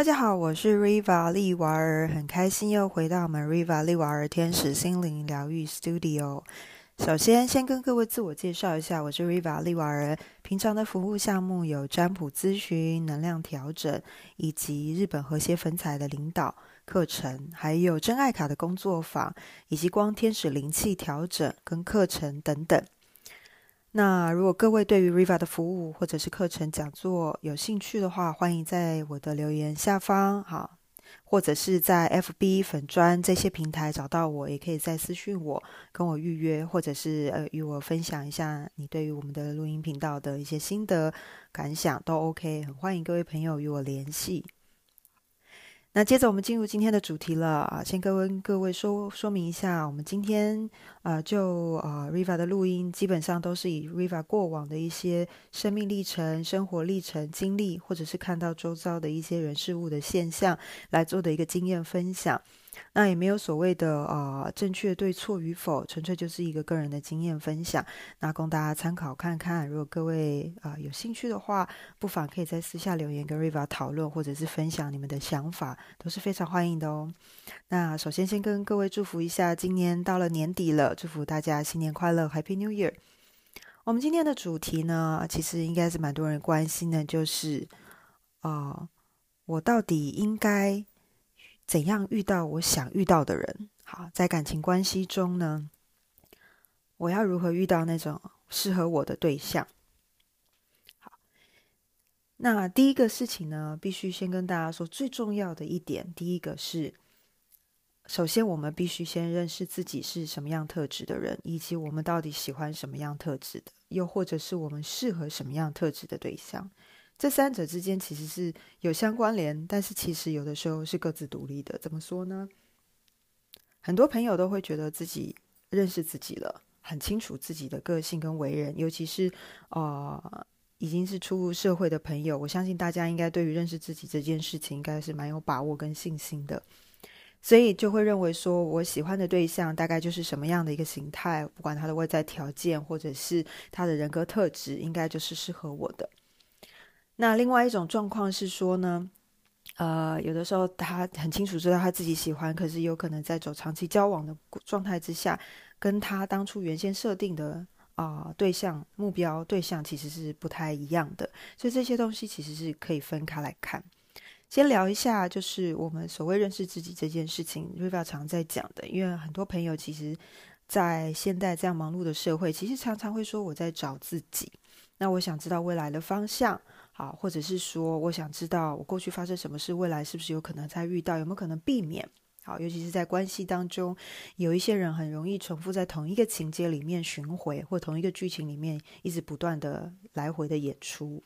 大家好，我是 Riva 丽瓦尔，很开心又回到我们 Riva 丽瓦尔天使心灵疗愈 Studio。首先，先跟各位自我介绍一下，我是 Riva 丽瓦尔。平常的服务项目有占卜咨询、能量调整，以及日本和谐粉彩的领导课程，还有真爱卡的工作坊，以及光天使灵气调整跟课程等等。那如果各位对于 Riva 的服务或者是课程讲座有兴趣的话，欢迎在我的留言下方，好，或者是在 FB 粉砖这些平台找到我，也可以在私讯我跟我预约，或者是呃与我分享一下你对于我们的录音频道的一些心得感想都 OK，很欢迎各位朋友与我联系。那接着我们进入今天的主题了啊，先跟各位说说明一下，我们今天啊就啊 Riva 的录音基本上都是以 Riva 过往的一些生命历程、生活历程、经历，或者是看到周遭的一些人事物的现象来做的一个经验分享。那也没有所谓的呃正确对错与否，纯粹就是一个个人的经验分享，那供大家参考看看。如果各位啊有兴趣的话，不妨可以在私下留言跟 Riva 讨论，或者是分享你们的想法，都是非常欢迎的哦。那首先先跟各位祝福一下，今年到了年底了，祝福大家新年快乐，Happy New Year。我们今天的主题呢，其实应该是蛮多人关心的，就是啊，我到底应该。怎样遇到我想遇到的人？好，在感情关系中呢，我要如何遇到那种适合我的对象？好，那第一个事情呢，必须先跟大家说，最重要的一点，第一个是，首先我们必须先认识自己是什么样特质的人，以及我们到底喜欢什么样特质的，又或者是我们适合什么样特质的对象。这三者之间其实是有相关联，但是其实有的时候是各自独立的。怎么说呢？很多朋友都会觉得自己认识自己了，很清楚自己的个性跟为人，尤其是呃已经是初入社会的朋友，我相信大家应该对于认识自己这件事情应该是蛮有把握跟信心的，所以就会认为说我喜欢的对象大概就是什么样的一个形态，不管他的外在条件或者是他的人格特质，应该就是适合我的。那另外一种状况是说呢，呃，有的时候他很清楚知道他自己喜欢，可是有可能在走长期交往的状态之下，跟他当初原先设定的啊对象目标对象其实是不太一样的，所以这些东西其实是可以分开来看。先聊一下，就是我们所谓认识自己这件事情，Riva 常在讲的，因为很多朋友其实，在现代这样忙碌的社会，其实常常会说我在找自己，那我想知道未来的方向。啊，或者是说，我想知道我过去发生什么事，未来是不是有可能再遇到，有没有可能避免？好，尤其是在关系当中，有一些人很容易重复在同一个情节里面巡回，或同一个剧情里面一直不断的来回的演出。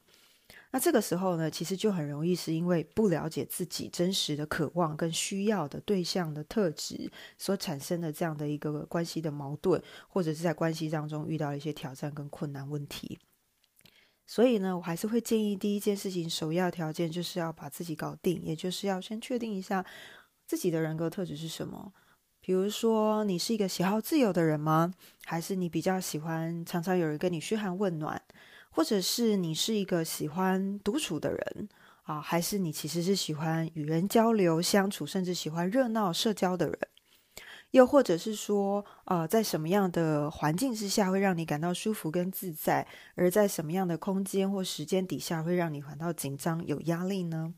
那这个时候呢，其实就很容易是因为不了解自己真实的渴望跟需要的对象的特质所产生的这样的一个关系的矛盾，或者是在关系当中遇到一些挑战跟困难问题。所以呢，我还是会建议第一件事情，首要条件就是要把自己搞定，也就是要先确定一下自己的人格特质是什么。比如说，你是一个喜好自由的人吗？还是你比较喜欢常常有人跟你嘘寒问暖？或者是你是一个喜欢独处的人啊？还是你其实是喜欢与人交流相处，甚至喜欢热闹社交的人？又或者是说，呃，在什么样的环境之下会让你感到舒服跟自在，而在什么样的空间或时间底下会让你感到紧张有压力呢？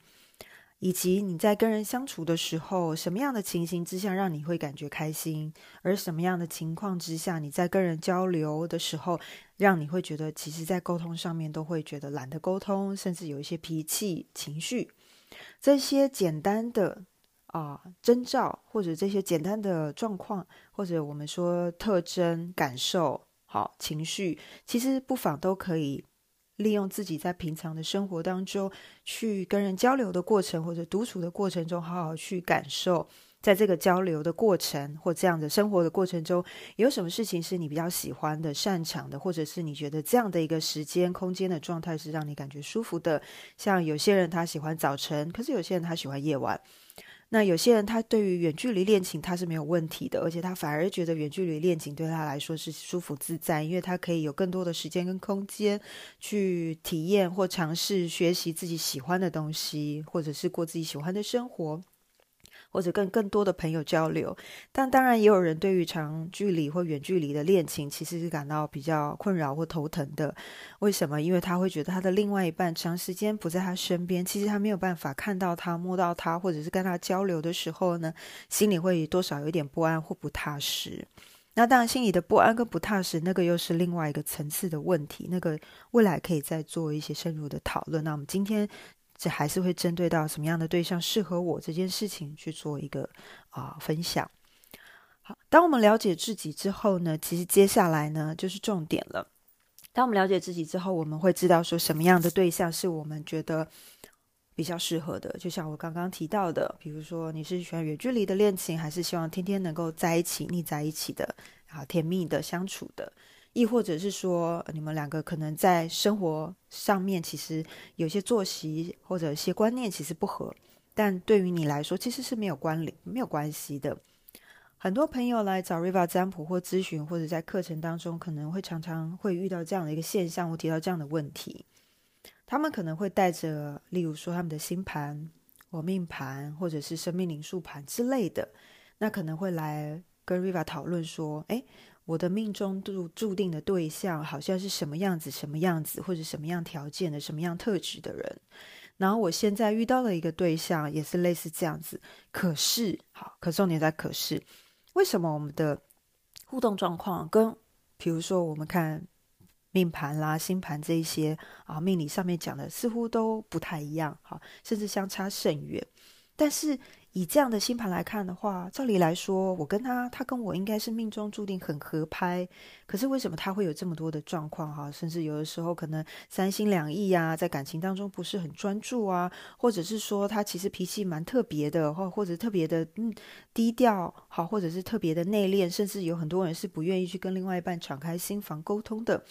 以及你在跟人相处的时候，什么样的情形之下让你会感觉开心，而什么样的情况之下你在跟人交流的时候，让你会觉得其实在沟通上面都会觉得懒得沟通，甚至有一些脾气情绪，这些简单的。啊，征兆或者这些简单的状况，或者我们说特征、感受、好情绪，其实不妨都可以利用自己在平常的生活当中，去跟人交流的过程，或者独处的过程中，好好去感受，在这个交流的过程或这样的生活的过程中，有什么事情是你比较喜欢的、擅长的，或者是你觉得这样的一个时间、空间的状态是让你感觉舒服的。像有些人他喜欢早晨，可是有些人他喜欢夜晚。那有些人他对于远距离恋情他是没有问题的，而且他反而觉得远距离恋情对他来说是舒服自在，因为他可以有更多的时间跟空间去体验或尝试学习自己喜欢的东西，或者是过自己喜欢的生活。或者跟更多的朋友交流，但当然也有人对于长距离或远距离的恋情，其实是感到比较困扰或头疼的。为什么？因为他会觉得他的另外一半长时间不在他身边，其实他没有办法看到他、摸到他，或者是跟他交流的时候呢，心里会多少有点不安或不踏实。那当然，心里的不安跟不踏实，那个又是另外一个层次的问题。那个未来可以再做一些深入的讨论。那我们今天。这还是会针对到什么样的对象适合我这件事情去做一个啊分享。好，当我们了解自己之后呢，其实接下来呢就是重点了。当我们了解自己之后，我们会知道说什么样的对象是我们觉得比较适合的。就像我刚刚提到的，比如说你是喜欢远距离的恋情，还是希望天天能够在一起腻在一起的啊，甜蜜的相处的。亦或者是说，你们两个可能在生活上面其实有些作息或者一些观念其实不合，但对于你来说其实是没有关联、没有关系的。很多朋友来找 Riva 占卜或咨询，或者在课程当中可能会常常会遇到这样的一个现象，或提到这样的问题。他们可能会带着，例如说他们的星盘、我命盘，或者是生命灵数盘之类的，那可能会来跟 Riva 讨论说：“哎。”我的命中注注定的对象好像是什么样子、什么样子，或者什么样条件的、什么样特质的人。然后我现在遇到了一个对象，也是类似这样子。可是，好，可重点在可是，为什么我们的互动状况跟，比如说我们看命盘啦、星盘这一些啊，命理上面讲的似乎都不太一样，好，甚至相差甚远。但是。以这样的星盘来看的话，照理来说，我跟他，他跟我应该是命中注定很合拍。可是为什么他会有这么多的状况哈？甚至有的时候可能三心两意呀，在感情当中不是很专注啊，或者是说他其实脾气蛮特别的，或或者特别的嗯低调，好，或者是特别的内敛，甚至有很多人是不愿意去跟另外一半敞开心房沟通的。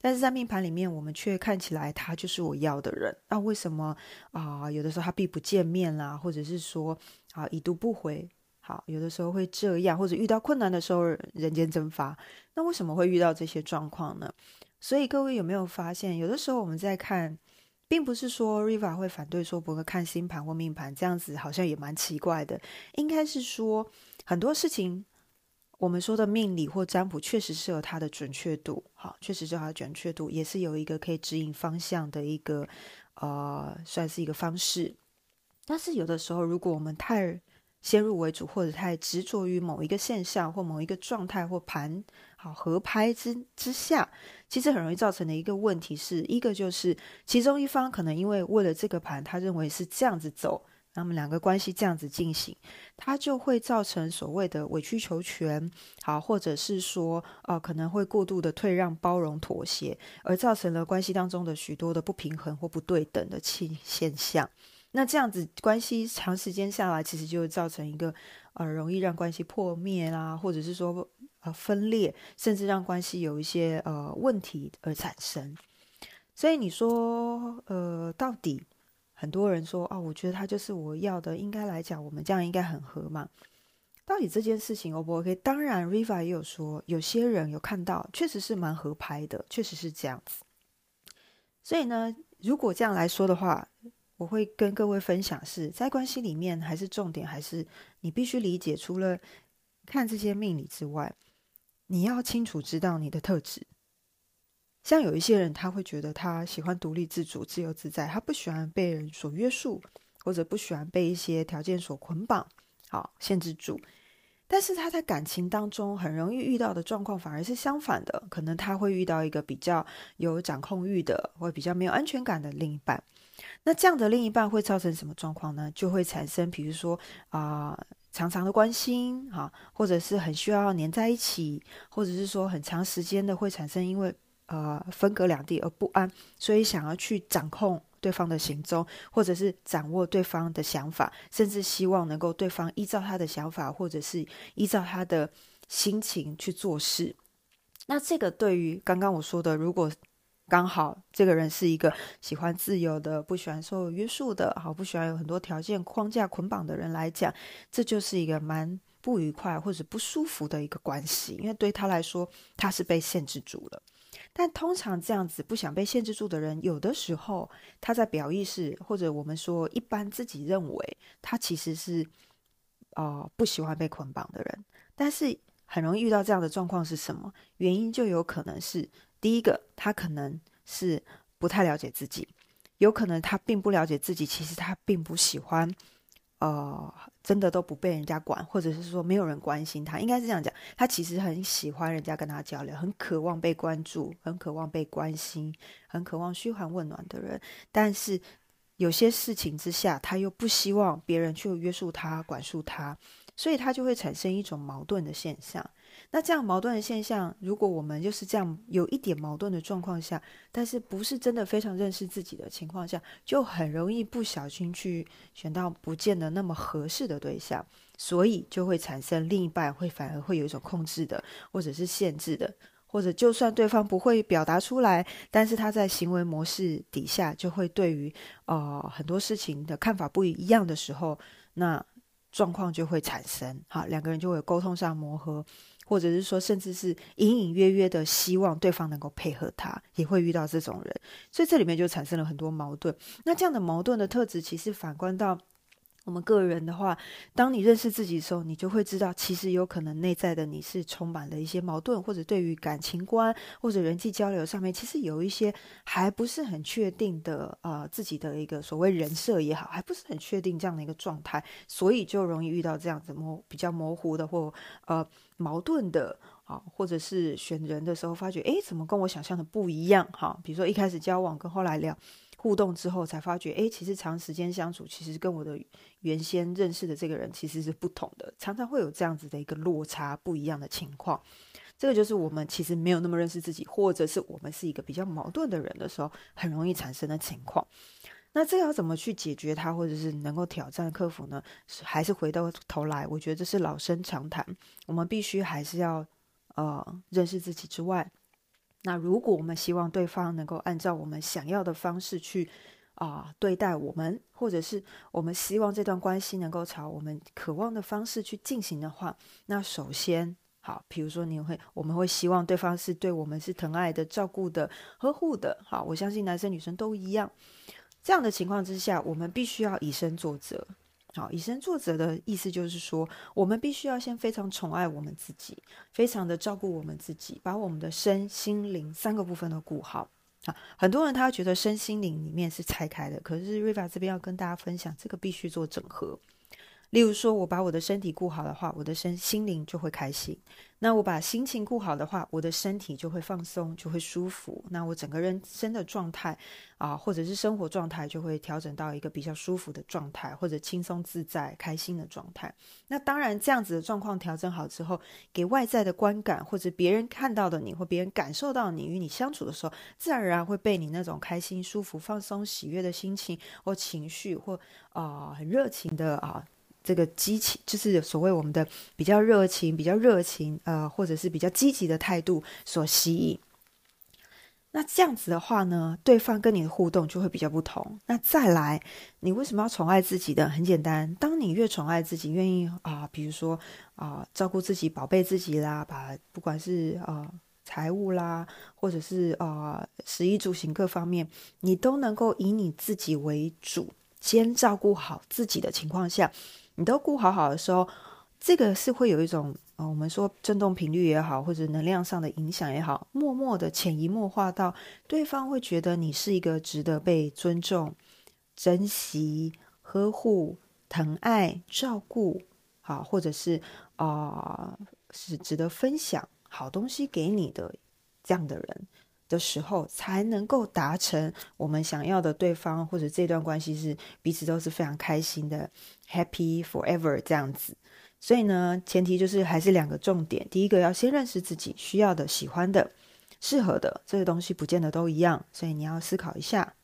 但是在命盘里面，我们却看起来他就是我要的人。那为什么啊？有的时候他避不见面啦，或者是说啊已读不回。好，有的时候会这样，或者遇到困难的时候人间蒸发。那为什么会遇到这些状况呢？所以各位有没有发现，有的时候我们在看，并不是说 Riva 会反对说不会看星盘或命盘，这样子好像也蛮奇怪的。应该是说很多事情。我们说的命理或占卜，确实是有它的准确度，好，确实是它的准确度，也是有一个可以指引方向的一个，呃，算是一个方式。但是有的时候，如果我们太先入为主，或者太执着于某一个现象或某一个状态或盘好合拍之之下，其实很容易造成的一个问题，是一个就是其中一方可能因为为了这个盘，他认为是这样子走。那么两个关系这样子进行，它就会造成所谓的委曲求全，好，或者是说，呃，可能会过度的退让、包容、妥协，而造成了关系当中的许多的不平衡或不对等的现现象。那这样子关系长时间下来，其实就会造成一个呃，容易让关系破灭啦，或者是说呃分裂，甚至让关系有一些呃问题而产生。所以你说，呃，到底？很多人说哦，我觉得他就是我要的。应该来讲，我们这样应该很合嘛。到底这件事情 O 不 OK？当然，Riva 也有说，有些人有看到，确实是蛮合拍的，确实是这样子。所以呢，如果这样来说的话，我会跟各位分享是在关系里面，还是重点，还是你必须理解，除了看这些命理之外，你要清楚知道你的特质。像有一些人，他会觉得他喜欢独立自主、自由自在，他不喜欢被人所约束，或者不喜欢被一些条件所捆绑、好限制住。但是他在感情当中很容易遇到的状况，反而是相反的，可能他会遇到一个比较有掌控欲的，或比较没有安全感的另一半。那这样的另一半会造成什么状况呢？就会产生，比如说啊，常常的关心，哈，或者是很需要黏在一起，或者是说很长时间的会产生，因为。呃，分隔两地而不安，所以想要去掌控对方的行踪，或者是掌握对方的想法，甚至希望能够对方依照他的想法，或者是依照他的心情去做事。那这个对于刚刚我说的，如果刚好这个人是一个喜欢自由的、不喜欢受约束的、好不喜欢有很多条件框架捆绑的人来讲，这就是一个蛮不愉快或者不舒服的一个关系，因为对他来说，他是被限制住了。但通常这样子不想被限制住的人，有的时候他在表意识，或者我们说一般自己认为他其实是啊不喜欢被捆绑的人，但是很容易遇到这样的状况是什么原因？就有可能是第一个，他可能是不太了解自己，有可能他并不了解自己，其实他并不喜欢。哦，真的都不被人家管，或者是说没有人关心他，应该是这样讲。他其实很喜欢人家跟他交流，很渴望被关注，很渴望被关心，很渴望嘘寒问暖的人。但是有些事情之下，他又不希望别人去约束他、管束他，所以他就会产生一种矛盾的现象。那这样矛盾的现象，如果我们就是这样有一点矛盾的状况下，但是不是真的非常认识自己的情况下，就很容易不小心去选到不见得那么合适的对象，所以就会产生另一半会反而会有一种控制的，或者是限制的，或者就算对方不会表达出来，但是他在行为模式底下就会对于呃很多事情的看法不一样的时候，那状况就会产生，好，两个人就会沟通上磨合。或者是说，甚至是隐隐约约的希望对方能够配合他，也会遇到这种人，所以这里面就产生了很多矛盾。那这样的矛盾的特质，其实反观到。我们个人的话，当你认识自己的时候，你就会知道，其实有可能内在的你是充满了一些矛盾，或者对于感情观或者人际交流上面，其实有一些还不是很确定的，呃，自己的一个所谓人设也好，还不是很确定这样的一个状态，所以就容易遇到这样子模比较模糊的或呃矛盾的啊，或者是选人的时候发觉，诶，怎么跟我想象的不一样？哈，比如说一开始交往跟后来聊。互动之后才发觉，哎，其实长时间相处，其实跟我的原先认识的这个人其实是不同的，常常会有这样子的一个落差，不一样的情况。这个就是我们其实没有那么认识自己，或者是我们是一个比较矛盾的人的时候，很容易产生的情况。那这要怎么去解决它，或者是能够挑战克服呢？还是回到头来，我觉得这是老生常谈，我们必须还是要呃认识自己之外。那如果我们希望对方能够按照我们想要的方式去啊对待我们，或者是我们希望这段关系能够朝我们渴望的方式去进行的话，那首先好，比如说你会，我们会希望对方是对我们是疼爱的、照顾的、呵护的。好，我相信男生女生都一样。这样的情况之下，我们必须要以身作则。好，以身作则的意思就是说，我们必须要先非常宠爱我们自己，非常的照顾我们自己，把我们的身心灵三个部分都顾好。啊，很多人他觉得身心灵里面是拆开的，可是瑞法这边要跟大家分享，这个必须做整合。例如说，我把我的身体顾好的话，我的身心灵就会开心；那我把心情顾好的话，我的身体就会放松，就会舒服。那我整个人生的状态啊，或者是生活状态，就会调整到一个比较舒服的状态，或者轻松自在、开心的状态。那当然，这样子的状况调整好之后，给外在的观感，或者别人看到的你，或别人感受到你与你相处的时候，自然而然会被你那种开心、舒服、放松、喜悦的心情或情绪，或啊很热情的啊。这个激情就是所谓我们的比较热情、比较热情，呃，或者是比较积极的态度所吸引。那这样子的话呢，对方跟你的互动就会比较不同。那再来，你为什么要宠爱自己的？很简单，当你越宠爱自己，愿意啊，比如说啊，照顾自己、宝贝自己啦，把不管是啊财务啦，或者是啊食衣住行各方面，你都能够以你自己为主，先照顾好自己的情况下。你都顾好好的时候，这个是会有一种呃，我们说振动频率也好，或者能量上的影响也好，默默的潜移默化到对方会觉得你是一个值得被尊重、珍惜、呵护、疼爱、照顾，好，或者是啊，是值得分享好东西给你的这样的人。的时候才能够达成我们想要的对方或者这段关系是彼此都是非常开心的，happy forever 这样子。所以呢，前提就是还是两个重点：第一个要先认识自己需要的、喜欢的、适合的这个东西，不见得都一样，所以你要思考一下。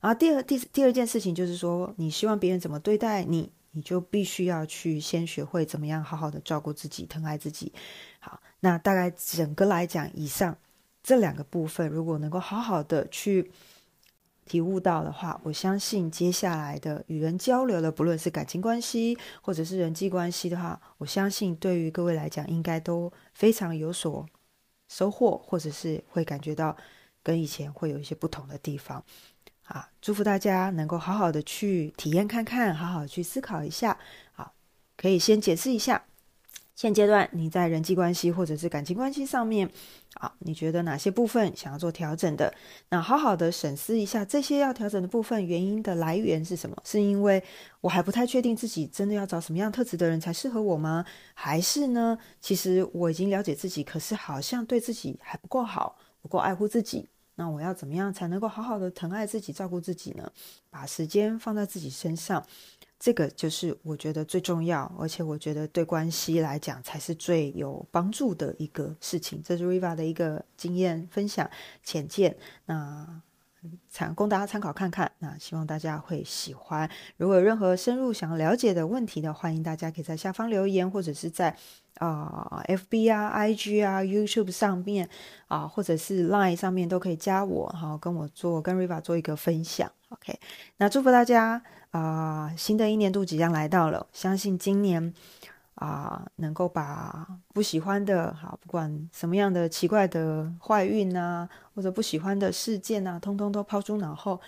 然后第二、第第二件事情就是说，你希望别人怎么对待你，你就必须要去先学会怎么样好好的照顾自己、疼爱自己。好，那大概整个来讲，以上。这两个部分如果能够好好的去体悟到的话，我相信接下来的与人交流的，不论是感情关系或者是人际关系的话，我相信对于各位来讲，应该都非常有所收获，或者是会感觉到跟以前会有一些不同的地方。啊，祝福大家能够好好的去体验看看，好好去思考一下。好，可以先解释一下。现阶段你在人际关系或者是感情关系上面，啊，你觉得哪些部分想要做调整的？那好好的审视一下这些要调整的部分原因的来源是什么？是因为我还不太确定自己真的要找什么样特质的人才适合我吗？还是呢？其实我已经了解自己，可是好像对自己还不够好，不够爱护自己。那我要怎么样才能够好好的疼爱自己、照顾自己呢？把时间放在自己身上。这个就是我觉得最重要，而且我觉得对关系来讲才是最有帮助的一个事情。这是 Riva 的一个经验分享浅见，那参供大家参考看看。那希望大家会喜欢。如果有任何深入想要了解的问题呢，欢迎大家可以在下方留言，或者是在啊 FB 啊、IG 啊、YouTube 上面啊，或者是 Line 上面都可以加我，好跟我做跟 Riva 做一个分享。OK，那祝福大家。啊，新的一年度即将来到了，相信今年啊，能够把不喜欢的，好，不管什么样的奇怪的坏运啊，或者不喜欢的事件啊，通通都抛诸脑后，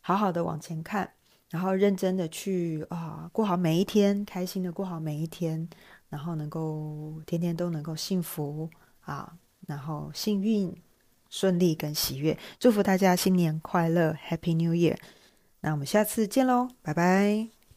好好的往前看，然后认真的去啊，过好每一天，开心的过好每一天，然后能够天天都能够幸福啊，然后幸运、顺利跟喜悦，祝福大家新年快乐，Happy New Year！那我们下次见喽，拜拜。